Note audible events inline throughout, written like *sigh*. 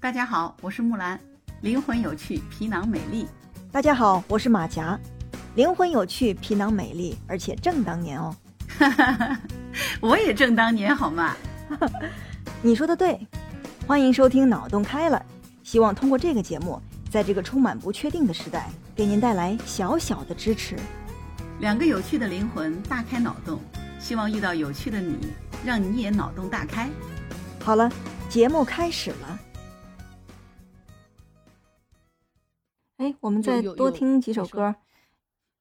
大家好，我是木兰，灵魂有趣，皮囊美丽。大家好，我是马甲，灵魂有趣，皮囊美丽，而且正当年哦。*laughs* 我也正当年好吗？*laughs* 你说的对，欢迎收听《脑洞开了》，希望通过这个节目，在这个充满不确定的时代，给您带来小小的支持。两个有趣的灵魂大开脑洞，希望遇到有趣的你，让你也脑洞大开。好了，节目开始了。哎，我们再多听几首歌。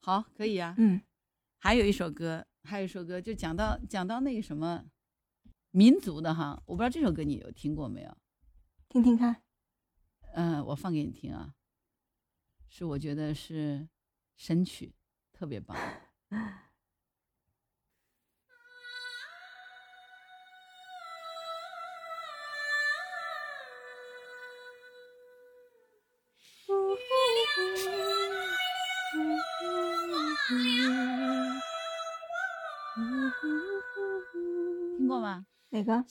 好，可以啊。嗯，还有一首歌，还有一首歌，就讲到讲到那个什么民族的哈，我不知道这首歌你有听过没有？听听看。嗯、我放给你听啊，是我觉得是神曲，特别棒。*laughs* 哪个？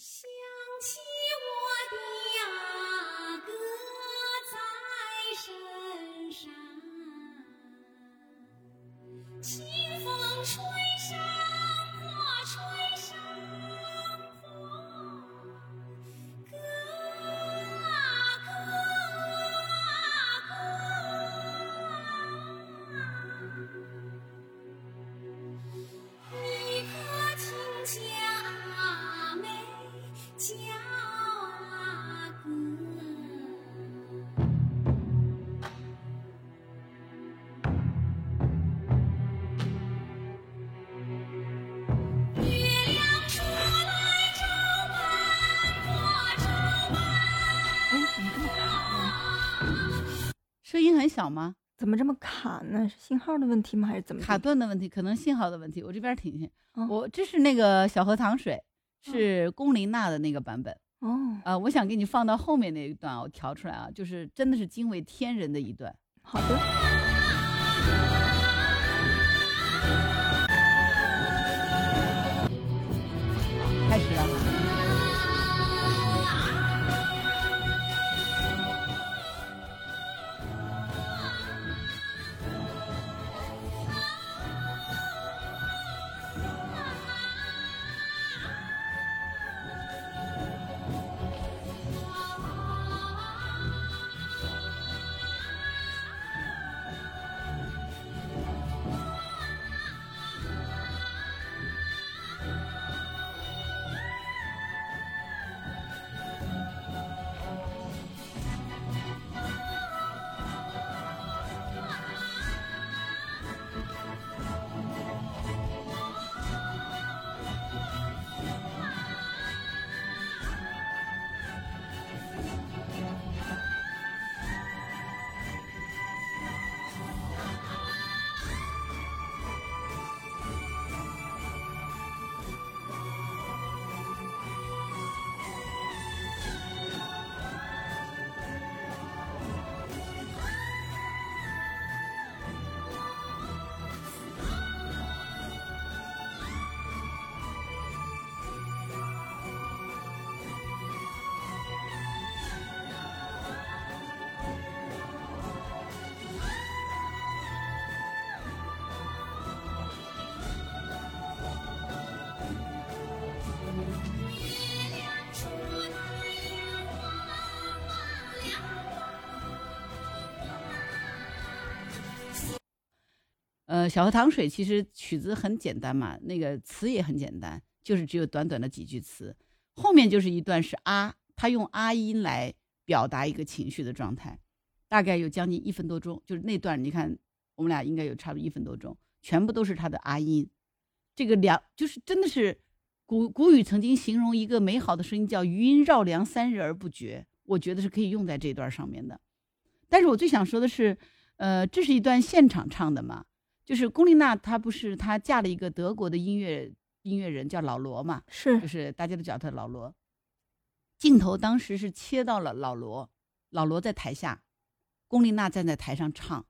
小吗？怎么这么卡呢？是信号的问题吗？还是怎么？卡顿的问题，可能信号的问题。我这边听听，哦我这是那个小荷塘水，是龚琳娜的那个版本哦，啊、我想给你放到后面那一段，我调出来啊，就是真的是惊为天人的一段。好的。小河淌水其实曲子很简单嘛，那个词也很简单，就是只有短短的几句词，后面就是一段是啊，他用啊音来表达一个情绪的状态，大概有将近一分多钟，就是那段你看我们俩应该有差不多一分多钟，全部都是他的啊音，这个两就是真的是古古语曾经形容一个美好的声音叫余音绕梁三日而不绝，我觉得是可以用在这段上面的。但是我最想说的是，呃，这是一段现场唱的嘛，就是龚琳娜她不是她嫁了一个德国的音乐音乐人叫老罗嘛，是就是大家都叫他老罗。镜头当时是切到了老罗，老罗在台下，龚琳娜站在台上唱，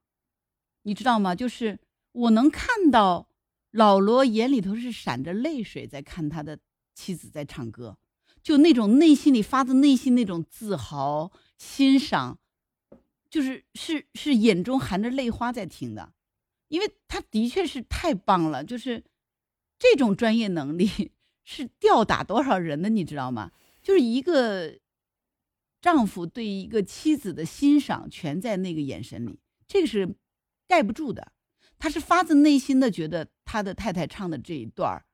你知道吗？就是我能看到老罗眼里头是闪着泪水在看他的妻子在唱歌，就那种内心里发自内心那种自豪、欣赏，就是是是眼中含着泪花在听的，因为他的确是太棒了，就是这种专业能力是吊打多少人的，你知道吗？就是一个丈夫对一个妻子的欣赏，全在那个眼神里，这个是盖不住的。他是发自内心的觉得他的太太唱的这一段儿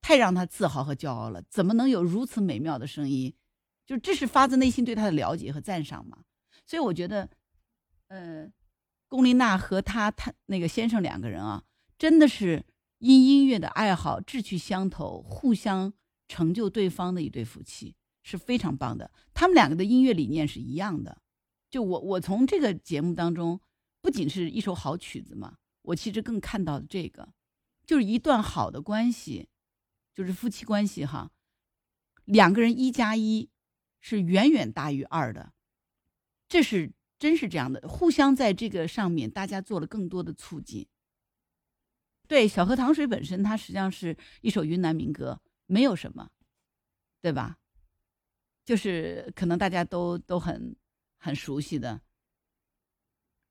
太让他自豪和骄傲了，怎么能有如此美妙的声音？就这是发自内心对他的了解和赞赏嘛。所以我觉得，呃，龚琳娜和他他那个先生两个人啊，真的是因音乐的爱好志趣相投，互相成就对方的一对夫妻，是非常棒的。他们两个的音乐理念是一样的。就我我从这个节目当中，不仅是一首好曲子嘛，我其实更看到的这个，就是一段好的关系，就是夫妻关系哈，两个人一加一是远远大于二的，这是真是这样的，互相在这个上面大家做了更多的促进。对，《小河淌水》本身它实际上是一首云南民歌，没有什么，对吧？就是可能大家都都很很熟悉的，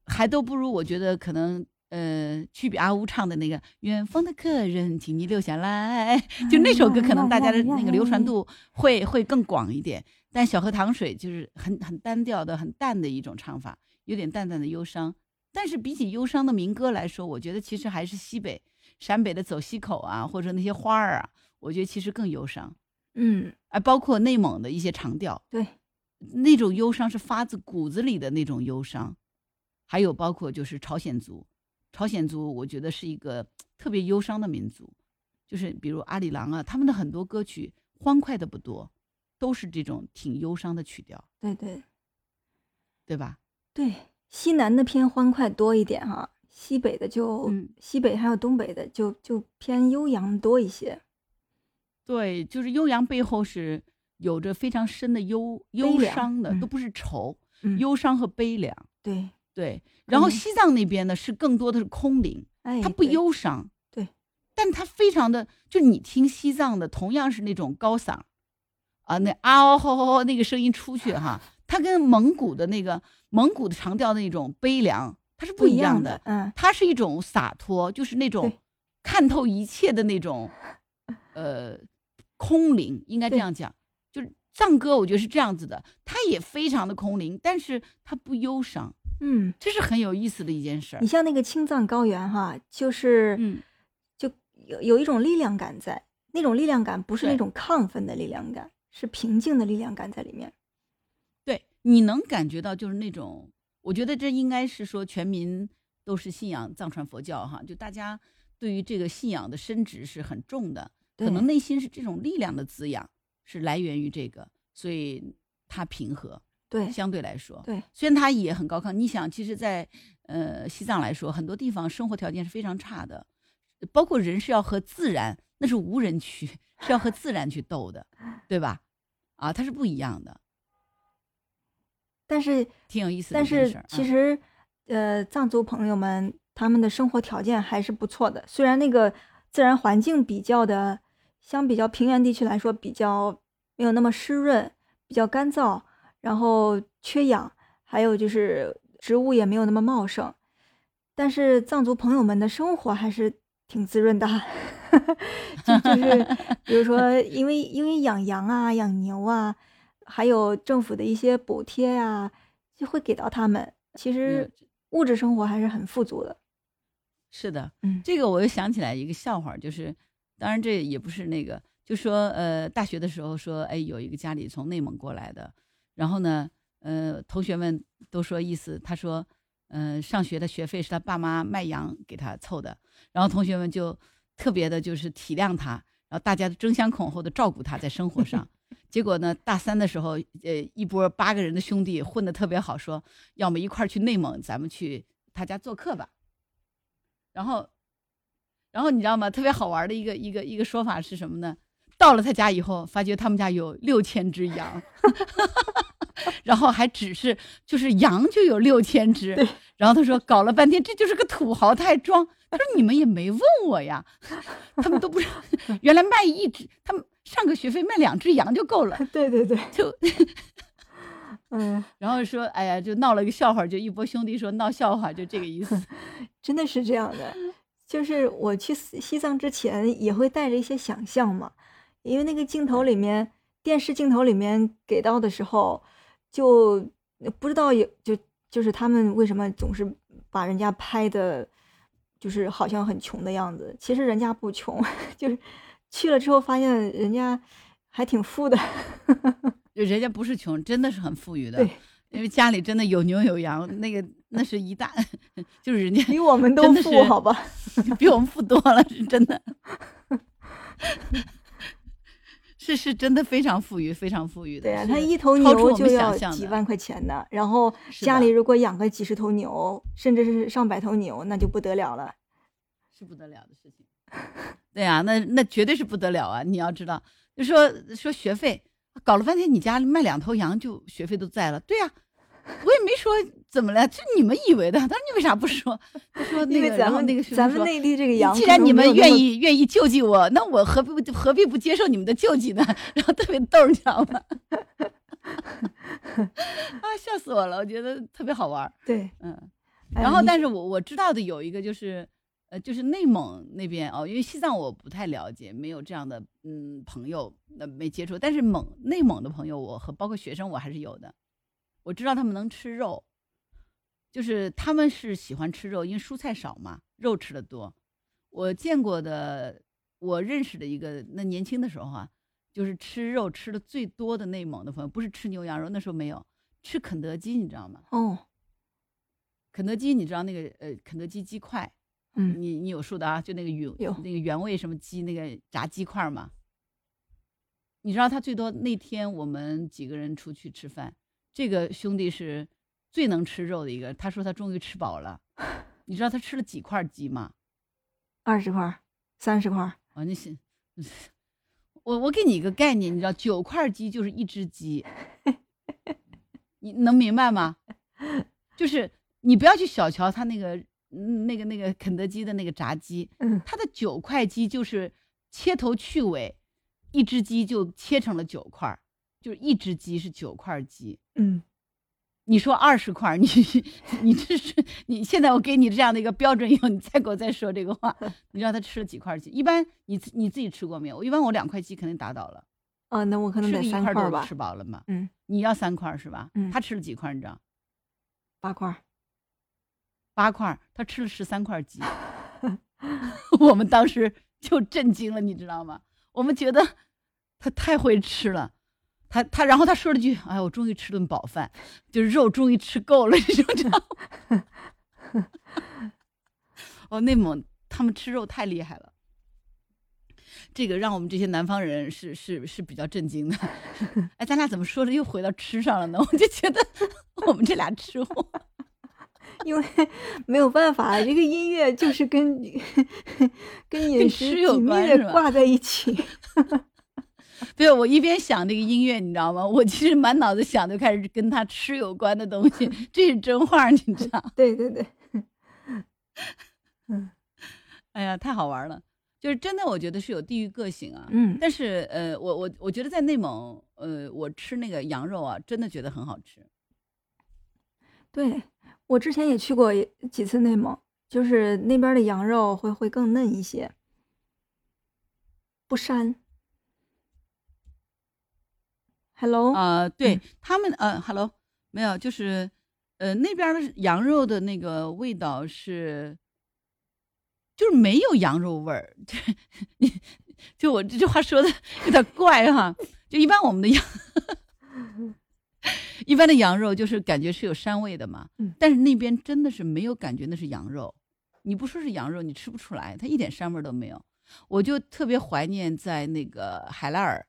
还都不如我觉得可能呃，曲比阿乌唱的那个《远方的客人，请你留下来 *laughs*》，就那首歌可能大家的那个流传度会会更广一点。但《小河淌水》就是很很单调的、很淡的一种唱法，有点淡淡的忧伤。但是比起忧伤的民歌来说，我觉得其实还是西北陕北的走西口啊，或者那些花儿啊，我觉得其实更忧伤。嗯，啊，包括内蒙的一些长调，对，那种忧伤是发自骨子里的那种忧伤，还有包括就是朝鲜族，朝鲜族我觉得是一个特别忧伤的民族，就是比如阿里郎啊，他们的很多歌曲欢快的不多，都是这种挺忧伤的曲调，对对对吧？对，西南的偏欢快多一点哈，西北的就、嗯西北还有东北的就就偏悠扬多一些。对，就是悠扬背后是有着非常深的忧忧伤的，嗯都不是愁，嗯，忧伤和悲凉。对，对，然后嗯。西藏那边呢是更多的是空灵，哎，它不，忧伤，对，但它非常的，就你听西藏的，同样是那种高嗓，啊，那啊哦吼吼吼那个声音出去哈，*laughs* 它跟蒙古的那个蒙古的长调那种悲凉，它是不一样的，嗯，它是一种洒脱，就是那种看透一切的那种，*laughs* 呃，空灵，应该这样讲。就是藏歌，我觉得是这样子的，它也非常的空灵，但是它不忧伤，嗯，这是很有意思的一件事儿。你。像那个青藏高原哈，就是嗯，就有有一种力量感在，那种力量感不是那种亢奋的力量感，是平静的力量感在里面。对，你能感觉到就是那种，我觉得这应该是说全民都是信仰藏传佛教哈，就大家对于这个信仰的深植是很重的，可能内心是这种力量的滋养，是来源于这个，所以它平和，对相对来说，对，虽然它也很高亢。你想，其实在，呃西藏来说，很多地方生活条件是非常差的，包括人是要和自然，那是无人区，是要和自然去斗的，对吧？啊，它是不一样的，但是挺有意思的但是其实，呃，藏族朋友们他们的生活条件还是不错的，虽然那个自然环境比较的，相比较平原地区来说比较没有那么湿润，比较干燥，然后缺氧，还有就是植物也没有那么茂盛，但是藏族朋友们的生活还是挺滋润的，*laughs* 就就 *laughs* 是比如说因为因为养羊啊、养牛啊。还有政府的一些补贴啊、就会给到他们。其实物质生活还是很富足的。是的，嗯这个我又想起来一个笑话，就是，当然这也不是那个，就说呃，大学的时候说，哎，有一个家里从内蒙过来的，然后呢，呃，同学们都说意思，他说，嗯、上学的学费是他爸妈卖羊给他凑的，然后同学们就特别的就是体谅他，然后大家都争先恐后的照顾他在生活上。*laughs* 结果呢，大三的时候，呃，一波八个人的兄弟混得特别好，说要么一块儿去内蒙，咱们去他家做客吧。然后，然后你知道吗？特别好玩的一个一个一个说法是什么呢？到了他家以后，发觉他们家有六千只羊，*laughs* 然后还只是就是羊就有六千只。然后他说搞了半天，这就是个土豪，他还装。他说你们也没问我呀，他们都不是 *laughs* 原来卖一只，他们上个学费卖两只羊就够了，对对对，就 *laughs* 嗯，然后说哎呀就闹了个笑话，就一波兄弟说闹笑话，就这个意思。*laughs* 真的是这样的。就是我去西西藏之前也会带着一些想象嘛，因为那个镜头里面，电视镜头里面给到的时候，就不知道有就就是他们为什么总是把人家拍的，就是好像很穷的样子。其实人家不穷，*laughs* 就是去了之后发现人家还挺富的。*laughs* 就人家不是穷，真的是很富裕的对，因为家里真的有牛有羊，那个那是一大，*laughs* 就是人家比我们都富，好吧？比我们富多了，是真的，是是真的非常富裕，非常富裕的。对呀、他一头牛就要几万块钱呢，然后家里如果养个几十头牛，甚至是上百头牛，那就不得了了。是不得了的事情。对呀、那那绝对是不得了啊！你要知道，就说说学费，搞了半天你家卖两头羊就学费都在了。对呀、我也没说怎么了，这你们以为的。他说你为啥不说？他说 *laughs* 那个，咱们然后那个说咱们内地这个羊，既然你们愿，意愿意救济我，那我何必不何必不接受你们的救济呢？*laughs* 然后特别逗，你知道吗？*laughs* 啊，笑死我了！我觉得特别好玩。对，嗯，哎然后，但是我我知道的有一个就是，呃，就是内蒙那边哦，因为西藏我不太了解，没有这样的嗯朋友，呃，没接触。但是蒙内蒙的朋友，我和包括学生我还是有的。我知道他们能吃肉，就是他们是喜欢吃肉，因为蔬菜少嘛，肉吃的多。我见过的，我认识的一个，那年轻的时候啊，就是吃肉吃的最多的内蒙的朋友，不是吃牛羊肉，那时候没有，吃肯德基，你知道吗？哦，肯德基，你知道那个呃，肯德基鸡块，嗯，你你有数的啊？就那个原有那个原味什么鸡那个炸鸡块儿嘛。你知道他最多那天我们几个人出去吃饭，这个兄弟是最能吃肉的一个。他说他终于吃饱了。*laughs* 你知道他吃了几块鸡吗？二十块，三十块儿，啊，那是，*laughs* 我我给你一个概念，你知道九块鸡就是一只鸡，你能明白吗？就是你不要去小瞧他那个嗯那个那个肯德基的那个炸鸡，嗯，它的九块鸡就是切头去尾，一只鸡就切成了九块，就是一只鸡是九块鸡。嗯，你说二十块，你 *laughs* 你这是你现在我给你这样的一个标准以后，你再给我再说这个话，*laughs* 你知道他吃了几块鸡？一般你你自己吃过没有？一般我两块鸡肯定打倒了，啊，那我可能吃得个一块都三块儿吧吃，饱了嘛。嗯，你要三块是吧？嗯他吃了几块？你知道？八块，八块，他吃了十三块鸡。*laughs* 我们当时就震惊了，你知道吗？我们觉得他太会吃了。他他，然后他说了句：“哎，我终于吃顿饱饭，就是肉终于吃够了。”你知道吗？*laughs* 哦，内蒙他们吃肉太厉害了，这个让我们这些南方人是是是比较震惊的。哎，咱俩怎么说着又回到吃上了呢？*laughs* 我就觉得我们这俩吃货。*laughs* 因为没有办法，这个音乐就是跟跟饮食有紧密关的挂在一起。*laughs* 对，我一边想这个音乐，你知道吗？我其实满脑子想的开始跟他吃有关的东西，*laughs* 这是真话，你知道？对对对，*laughs* 嗯哎呀，太好玩了！就是真的，我觉得是有地域个性啊。嗯，但是呃，我我我觉得在内蒙，呃，我吃那个羊肉啊，真的觉得很好吃。对我之前也去过几次内蒙，就是那边的羊肉会会更嫩一些，不膻。Hello，啊、对、嗯。他们，呃，hello，没有，就是，呃，那边的羊肉的那个味道是，就是没有羊肉味儿，就你，*laughs* 就我这句话说的 *laughs* 有点怪哈，就一般我们的羊，*laughs* 一般的羊肉就是感觉是有膻味的嘛，嗯。但是那边真的是没有感觉那是羊肉，你不说是羊肉，你吃不出来，它一点膻味都没有，我就特别怀念在那个海拉尔，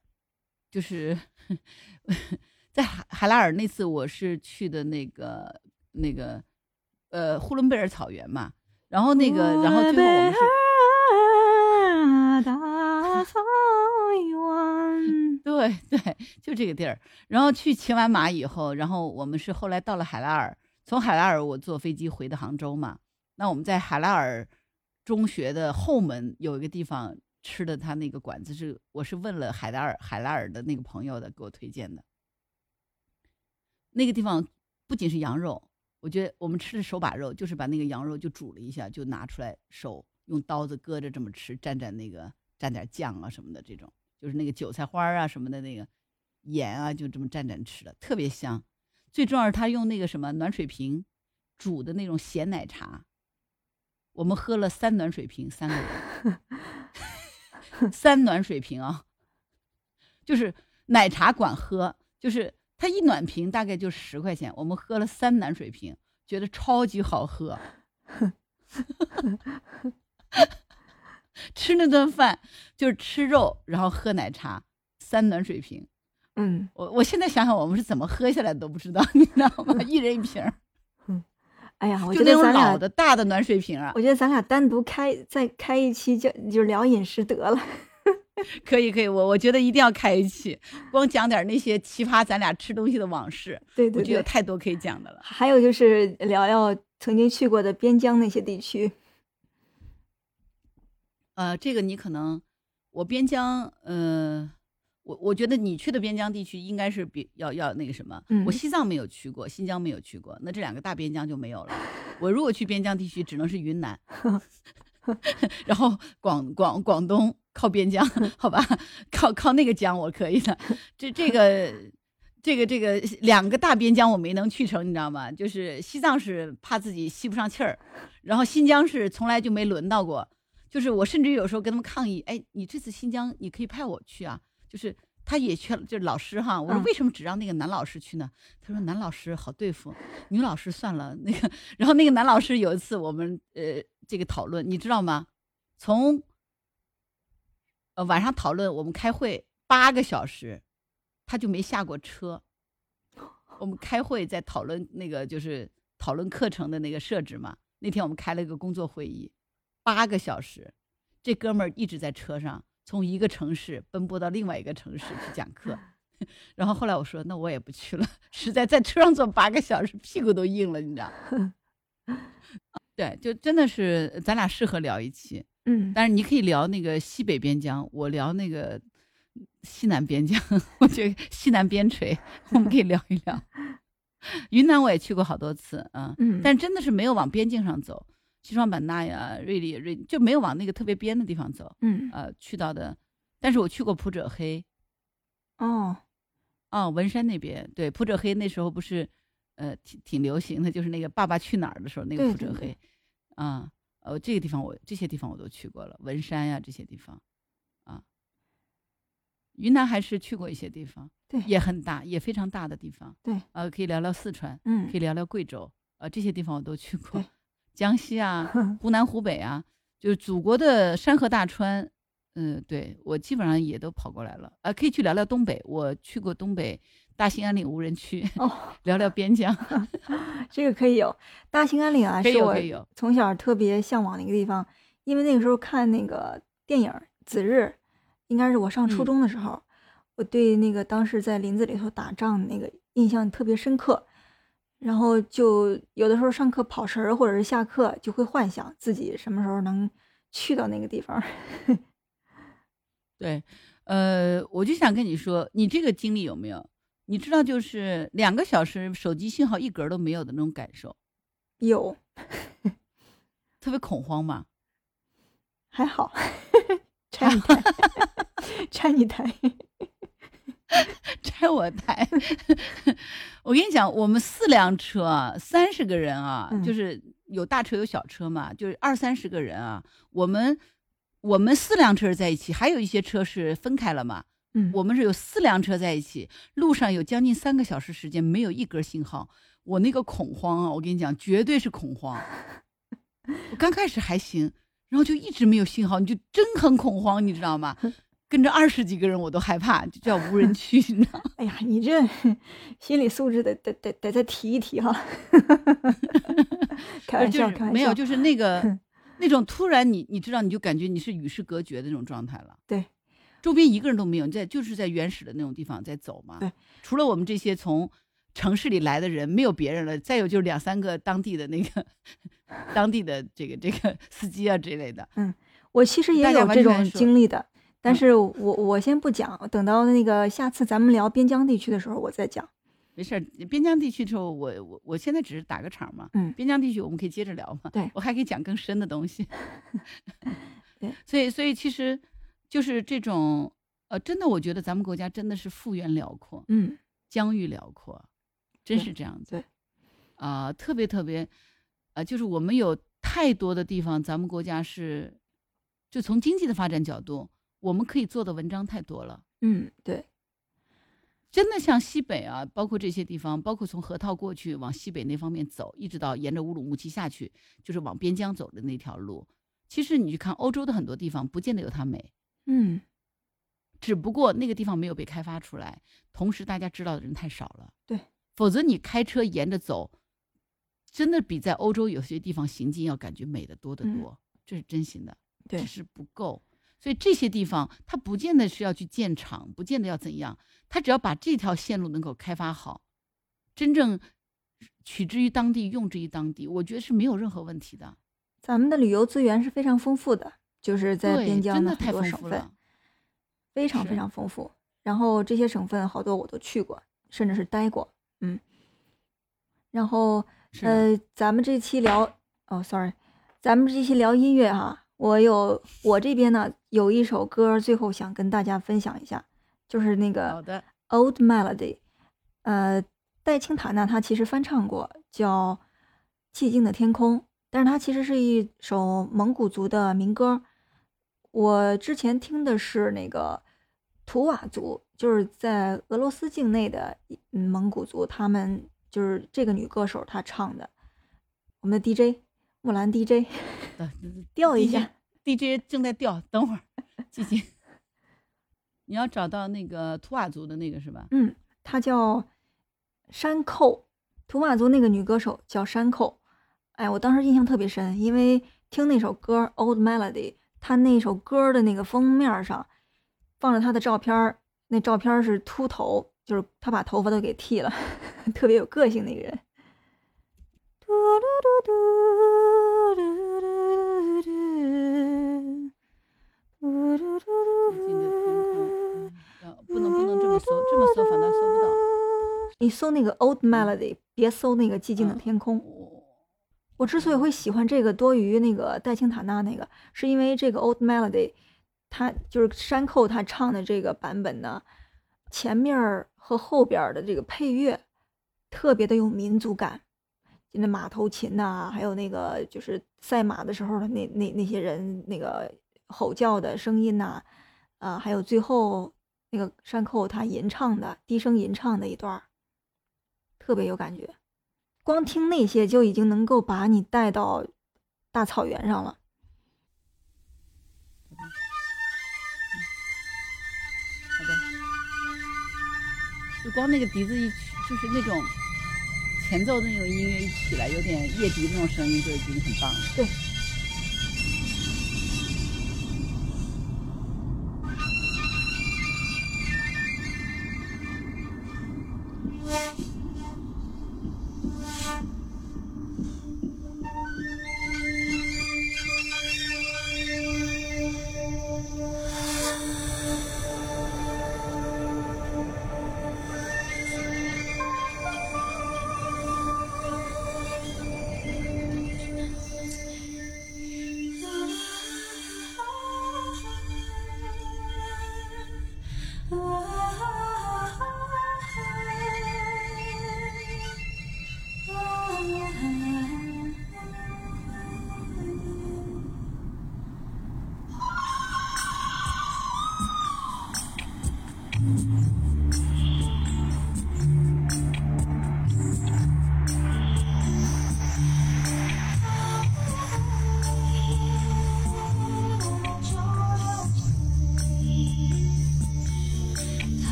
就是 *laughs* 在海海拉尔那次，我是去的那个那个呃呼伦贝尔草原嘛，然后那个，然后最后我们是大草原。*laughs* 对 *laughs* 对，就这个地儿。然后去骑完马以后，然后我们是后来到了海拉尔，从海拉尔我坐飞机回的杭州嘛。那我们在海拉尔中学的后门有一个地方吃的他那个馆子是，我是问了海拉尔海拉尔的那个朋友的，给我推荐的。那个地方不仅是羊肉，我觉得我们吃的手把肉，就是把那个羊肉就煮了一下，就拿出来手用刀子割着这么吃，蘸蘸那个蘸点酱啊什么的，这种就是那个韭菜花啊什么的那个盐啊，就这么蘸蘸吃的，特别香。最重要是他用那个什么暖水瓶煮的那种咸奶茶，我们喝了三暖水瓶，三个人，*laughs* *laughs* 三暖水瓶啊，就是奶茶管喝，就是它一暖瓶大概就十块钱，我们喝了三暖水瓶，觉得超级好喝。*laughs* 吃那顿饭就是吃肉，然后喝奶茶，三暖水瓶。嗯，我我现在想想，我们是怎么喝下来的都不知道，你知道吗？一人一瓶儿，哎呀，我觉得咱俩老的大的暖水瓶啊，我觉得咱俩单独开再开一期就就聊饮食得了。*laughs* 可以可以，我我觉得一定要开一期，光讲点那些奇葩咱俩吃东西的往事，对对对我觉得有，太多可以讲的了。还有就是聊聊曾经去过的边疆那些地区。呃，这个你可能，我边疆，呃，我我觉得你去的边疆地区应该是比要要那个什么，嗯我西藏没有去过，新疆没有去过，那这两个大边疆就没有了。我如果去边疆地区，只能是云南 *laughs* *laughs* 然后广广广东靠边疆，*laughs* 好吧，靠靠那个疆我可以的。这这个这个这个两个大边疆我没能去成，你知道吗？就是西藏是怕自己吸不上气儿，然后新疆是从来就没轮到过。就是我甚至有时候跟他们抗议，哎，你这次新疆你可以派我去啊，就是他也去了，就是老师哈，我说嗯为什么只让那个男老师去呢？他说男老师好对付，女老师算了那个。然后那个男老师有一次我们呃这个讨论，你知道吗？从呃晚上讨论，我们开会八个小时，他就没下过车。*laughs* 我们开会在讨论那个就是讨论课程的那个设置嘛。那天我们开了一个工作会议，八个小时，这哥们儿一直在车上，从一个城市奔波到另外一个城市去讲 *laughs* 课。然后后来我说，那我也不去了，*laughs* 实在在车上坐八个小时，屁股都硬了，你知道？*laughs* 对，就真的是咱俩适合聊一期，嗯，但是你可以聊那个西北边疆，我聊那个西南边疆，我觉得西南边陲，我们可以聊一聊。云南我也去过好多次，嗯，嗯，但真的是没有往边境上走，西双版纳呀、瑞丽、瑞就没有往那个特别边的地方走，嗯。呃，去到的，但是我去过普者黑，哦，哦，文山那边，对，普者黑那时候不是，呃，挺挺流行的，就是那个《爸爸去哪儿》的时候，那个普者黑，啊，呃，这个地方我这些地方我都去过了，文山呀这些地方，啊，云南还是去过一些地方，对。也很大，也非常大的地方，对，呃，可以聊聊四川，嗯。可以聊聊贵州，啊，这些地方我都去过对，江西啊，*laughs* 湖南、湖北啊，就是祖国的山河大川，嗯，对我基本上也都跑过来了。啊，可以去聊聊东北，我去过东北大兴安岭无人区，哦，聊聊边疆，*laughs* 这个可以有。大兴安岭啊，可以是我有可以有。从小特别向往的一个地方，因为那个时候看那个电影《子日》，应该是我上初嗯中的时候，我对那个当时在林子里头打仗的那个印象特别深刻。然后就有的时候上课跑神儿，或者是下课就会幻想自己什么时候能去到那个地方。*laughs* 对，呃，我就想跟你说，你这个经历有没有？你知道，就是两个小时手机信号一格都没有的那种感受，有 *laughs* 特别恐慌嘛。还好，拆一台，*laughs* 拆一台。*laughs* 拆我台。*laughs* 我跟你讲，我们四辆车啊，三十个人啊，嗯就是有大车有小车嘛，就是二三十个人啊。我们我们四辆车在一起，还有一些车是分开了嘛。嗯，我们是有四辆车在一起，路上有将近三个小时时间没有一格信号，我那个恐慌啊，我跟你讲，绝对是恐慌。*laughs* 我刚开始还行，然后就一直没有信号，你就真很恐慌，你知道吗？跟着二十几个人我都害怕，就叫无人区，你知道吗？*laughs* 哎呀，你这心理素质得得得得再提一提哈。*laughs* 开玩笑，就是没有。就是那个 *laughs* 那种突然你你知道，你就感觉你是与世隔绝的那种状态了。对，周边一个人都没有，你在就是在原始的那种地方在走嘛。对，除了我们这些从城市里来的人，没有别人了。再有就是两三个当地的那个当地的这个这个司机啊之类的。嗯我其实也有这种经历的，但嗯是我我先不讲，等到那个下次咱们聊边疆地区的时候我再讲。没事儿，边疆地区的时候，我我我现在只是打个场嘛。嗯边疆地区我们可以接着聊嘛。对我还可以讲更深的东西。*laughs* 对，所以所以其实就是这种呃，真的，我觉得咱们国家真的是幅员辽阔，嗯疆域辽阔，真是这样子。对，啊、特别特别，呃，就是我们有太多的地方，咱们国家是，就从经济的发展角度，我们可以做的文章太多了。嗯，对，真的像西北啊，包括这些地方，包括从河套过去往西北那方面走，一直到沿着乌鲁木齐下去，就是往边疆走的那条路。其实你去看欧洲的很多地方，不见得有它美，嗯只不过那个地方没有被开发出来，同时大家知道的人太少了。对，否则你开车沿着走，真的比在欧洲有些地方行进要感觉美得多得嗯多，这是真心的。对只是不够。所以这些地方，它不见得是要去建厂，不见得要怎样，它只要把这条线路能够开发好，真正取之于当地，用之于当地，我觉得是没有任何问题的。咱们的旅游资源是非常丰富的，就是在，边疆真的很多省份。非常非常丰富。然后这些省份好多我都去过，甚至是待过，嗯。然后呃，咱们这期聊哦，sorry，咱们这期聊音乐哈，我有我这边呢有一首歌，最后想跟大家分享一下，就是那个，Old Melody，呃，戴青塔呢他其实翻唱过，叫《寂静的天空》，但是它其实是一首蒙古族的民歌。我之前听的是那个图瓦族，就是在俄罗斯境内的嗯蒙古族，他们就是这个女歌手她唱的。我们的 DJ 木兰 DJ 呃调一下，*laughs* DJ 正在调，等会儿，寂静。你要找到那个图瓦族的那个是吧？嗯，她叫山寇，图瓦族那个女歌手叫山寇。哎，我当时印象特别深，因为听那首歌《Old Melody》，她那首歌的那个封面上放着她的照片，那照片是秃头，就是她把头发都给剃了，*laughs* 特别有个性的一个人。不能不能这么搜，这么搜反倒搜不到。你搜那个 Old Melody，别搜那个寂静的嗯天空。我我之所以会喜欢这个多于那个戴青塔纳那个，是因为这个 Old Melody，它就是山寇他唱的这个版本呢，前面儿和后边儿的这个配乐特别的有民族感，就就那马头琴呐、还有那个就是赛马的时候的那那那些人那个吼叫的声音呐、啊，还有最后那个山寇他吟唱的低声吟唱的一段，特别有感觉。光听那些就已经能够把你带到大草原上了。好的，就光那个笛子一起，就是那种前奏那种音乐一起来，有点夜笛那种声音就已经很棒了。对，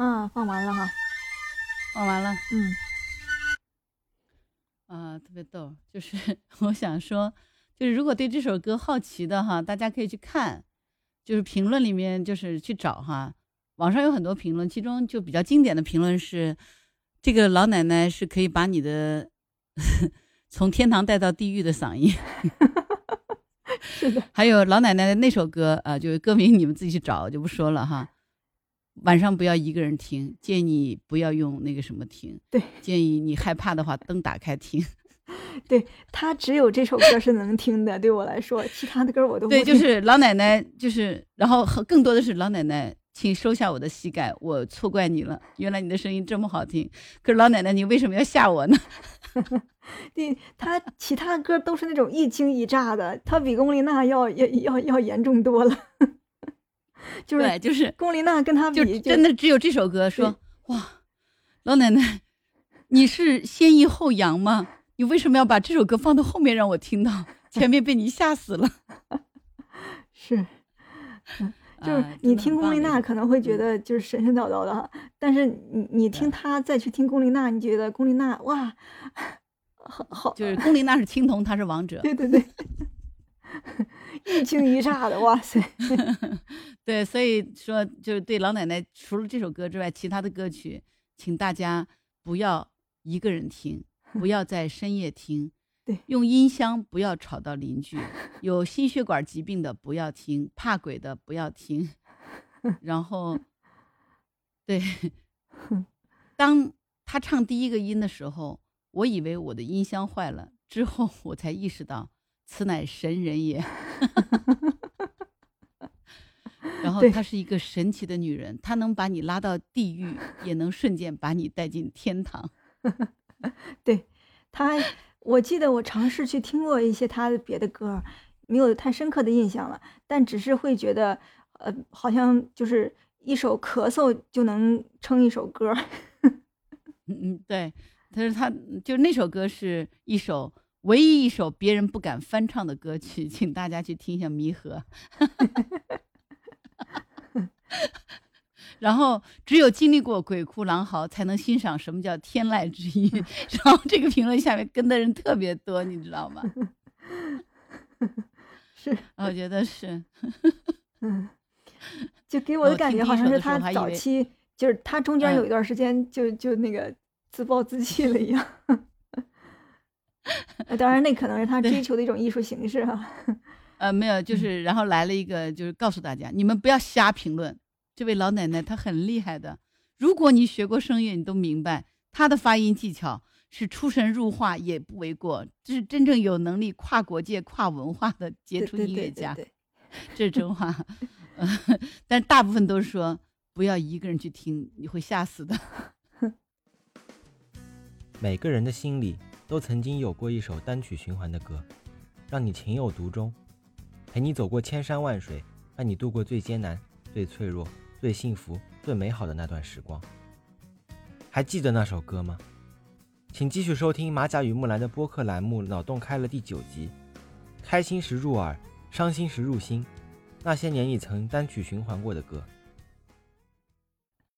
啊，放完了哈，放完了。嗯啊，特别逗，就是 *laughs* 我想说，就是如果对这首歌好奇的哈，大家可以去看，就是评论里面就是去找哈，网上有很多评论，其中就比较经典的评论是，这个老奶奶是可以把你的 *laughs* 从天堂带到地狱的嗓音，*laughs* 是的，还有老奶奶的那首歌啊、就是歌名你们自己去找，我就不说了哈。晚上不要一个人听，建议你不要用那个什么听，对，建议你害怕的话灯打开听。*laughs* 对他只有这首歌是能听的，对我来说，其他的歌我都不对，就 *laughs* 是老奶奶，就是，然后和更多的是老奶奶，请收下我的膝盖，我错怪你了。原来你的声音这么好听，可是老奶奶，你为什么要吓我呢？*laughs* 对他其他歌都是那种一惊一乍的，他比龚琳娜要要要要严重多了。*laughs* 就是，就是龚琳娜跟他就比，真的只有这首歌说哇，老奶奶，你是先抑后扬吗？你为什么要把这首歌放到后面让我听到？前面被你吓死了。*laughs* 是，*laughs* 就是你听龚琳娜可能会觉嗯得就是神神叨叨的哈，但是你你听他再去听龚琳娜，你觉得龚琳娜哇，好好，就是龚琳娜是青铜，她是王者。对对对，*laughs* 一惊一乍的，哇塞，*laughs* 对，所以说就是对老奶奶，除了这首歌之外，其他的歌曲，请大家不要一个人听，不要在深夜听。*laughs* 对用音箱不要吵到邻居，有心血管疾病的不要听，怕鬼的不要听。然后，对，当他唱第一个音的时候，我以为我的音箱坏了，之后我才意识到此乃神人也。*laughs* 然后她是一个神奇的女人，她能把你拉到地狱，也能瞬间把你带进天堂。*laughs* 对她，我记得我尝试去听过一些她的别的歌，没有太深刻的印象了，但只是会觉得，呃，好像就是一首咳嗽就能撑一首歌。*laughs* 嗯嗯，对，但是他就那首歌是一首唯一一首别人不敢翻唱的歌曲，*laughs* 请大家去听一下《弥合》。*laughs* 然后只有经历过鬼哭狼嚎，才能欣赏什么叫天籁之音。*laughs* 然后这个评论下面跟的人特别多，你知道吗？是，我觉得是，嗯，就给我的感觉好像是他早期，就是他中间有嗯一段时间就就那个自暴自弃了一样。呃当然，那可能是他追求的一种艺术形式哈。*laughs* 呃，没有，嗯就是然后来了一个，就是告诉大家，你们不要瞎评论。这位老奶奶她很厉害的，如果你学过声乐，你都明白她的发音技巧是出神入化也不为过。这是真正有能力跨国界、跨文化的杰出音乐家。对对这是真话。呃，*laughs* 但大部分都是说不要一个人去听，你会吓死的。*laughs* 每个人的心里都曾经有过一首单曲循环的歌，让你情有独钟，陪你走过千山万水，伴你度过最艰难、最脆弱、最幸福、最美好的那段时光。还记得那首歌吗？请继续收听马甲与木兰的播客栏目《脑洞开了》第九集。开心时入耳，伤心时入心，那些年你曾单曲循环过的歌。